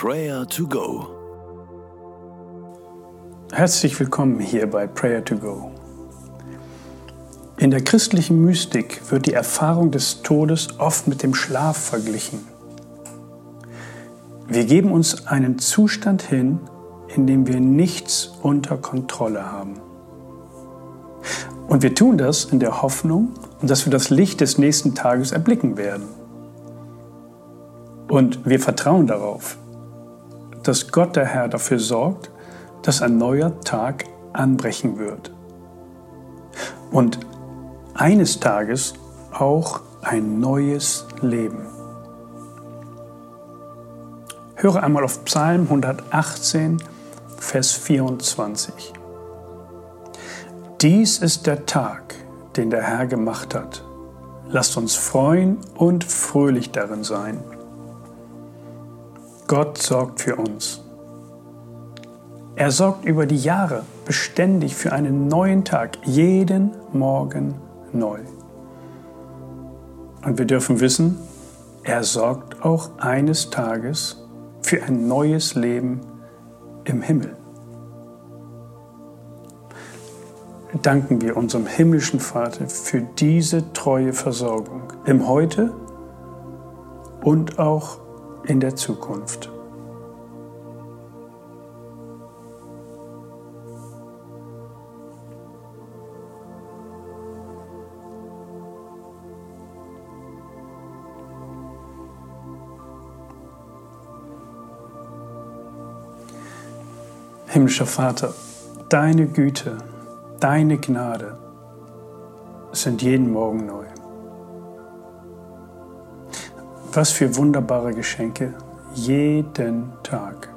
Prayer to Go. Herzlich willkommen hier bei Prayer to Go. In der christlichen Mystik wird die Erfahrung des Todes oft mit dem Schlaf verglichen. Wir geben uns einen Zustand hin, in dem wir nichts unter Kontrolle haben. Und wir tun das in der Hoffnung, dass wir das Licht des nächsten Tages erblicken werden. Und wir vertrauen darauf, dass Gott der Herr dafür sorgt, dass ein neuer Tag anbrechen wird. Und eines Tages auch ein neues Leben. Höre einmal auf Psalm 118, Vers 24. Dies ist der Tag, den der Herr gemacht hat. Lasst uns freuen und fröhlich darin sein. Gott sorgt für uns. Er sorgt über die Jahre beständig für einen neuen Tag, jeden Morgen neu. Und wir dürfen wissen, er sorgt auch eines Tages für ein neues Leben im Himmel. Danken wir unserem himmlischen Vater für diese treue Versorgung im Heute und auch in der Zukunft. Himmlischer Vater, deine Güte, deine Gnade sind jeden Morgen neu. Was für wunderbare Geschenke jeden Tag.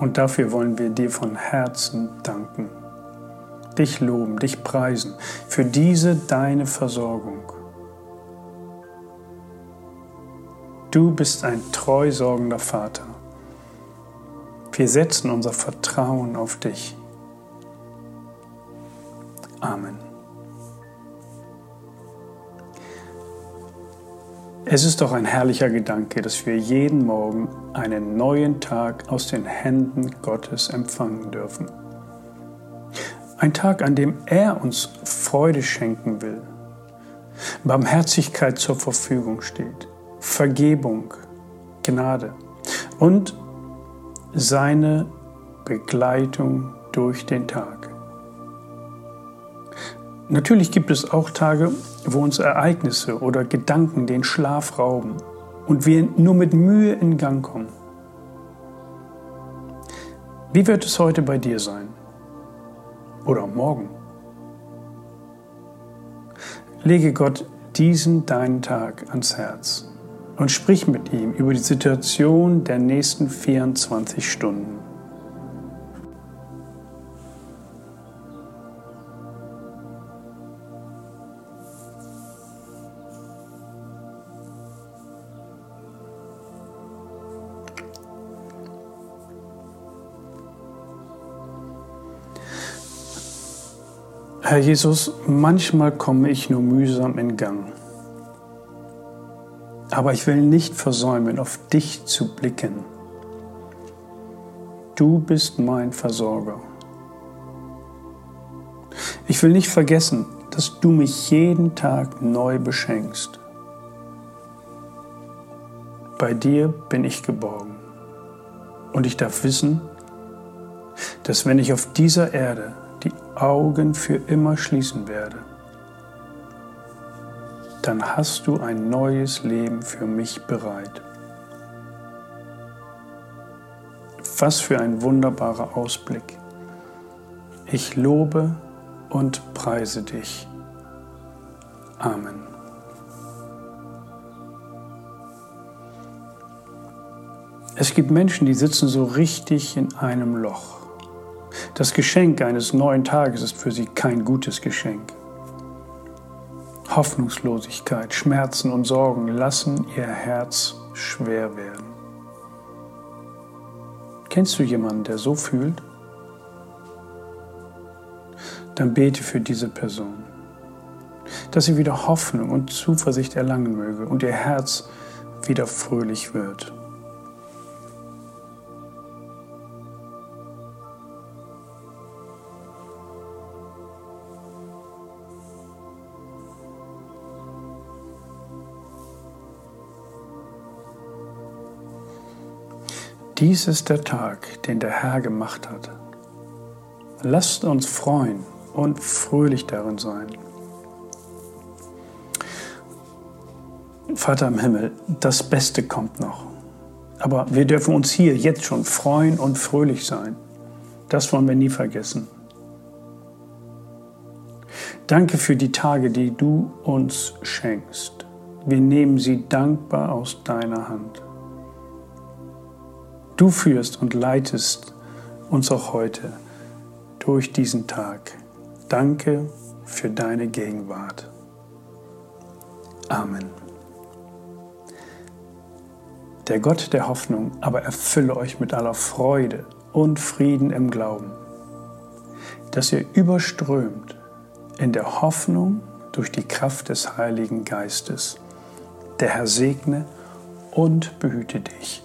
Und dafür wollen wir dir von Herzen danken, dich loben, dich preisen für diese deine Versorgung. Du bist ein treu sorgender Vater. Wir setzen unser Vertrauen auf dich. Amen. Es ist doch ein herrlicher Gedanke, dass wir jeden Morgen einen neuen Tag aus den Händen Gottes empfangen dürfen. Ein Tag, an dem er uns Freude schenken will, Barmherzigkeit zur Verfügung steht, Vergebung, Gnade und seine Begleitung durch den Tag. Natürlich gibt es auch Tage, wo uns Ereignisse oder Gedanken den Schlaf rauben und wir nur mit Mühe in Gang kommen. Wie wird es heute bei dir sein? Oder morgen? Lege Gott diesen deinen Tag ans Herz und sprich mit ihm über die Situation der nächsten 24 Stunden. Herr Jesus, manchmal komme ich nur mühsam in Gang. Aber ich will nicht versäumen, auf dich zu blicken. Du bist mein Versorger. Ich will nicht vergessen, dass du mich jeden Tag neu beschenkst. Bei dir bin ich geborgen. Und ich darf wissen, dass wenn ich auf dieser Erde Augen für immer schließen werde, dann hast du ein neues Leben für mich bereit. Was für ein wunderbarer Ausblick. Ich lobe und preise dich. Amen. Es gibt Menschen, die sitzen so richtig in einem Loch. Das Geschenk eines neuen Tages ist für sie kein gutes Geschenk. Hoffnungslosigkeit, Schmerzen und Sorgen lassen ihr Herz schwer werden. Kennst du jemanden, der so fühlt? Dann bete für diese Person, dass sie wieder Hoffnung und Zuversicht erlangen möge und ihr Herz wieder fröhlich wird. Dies ist der Tag, den der Herr gemacht hat. Lasst uns freuen und fröhlich darin sein. Vater im Himmel, das Beste kommt noch. Aber wir dürfen uns hier jetzt schon freuen und fröhlich sein. Das wollen wir nie vergessen. Danke für die Tage, die du uns schenkst. Wir nehmen sie dankbar aus deiner Hand. Du führst und leitest uns auch heute durch diesen Tag. Danke für deine Gegenwart. Amen. Der Gott der Hoffnung aber erfülle euch mit aller Freude und Frieden im Glauben, dass ihr überströmt in der Hoffnung durch die Kraft des Heiligen Geistes. Der Herr segne und behüte dich.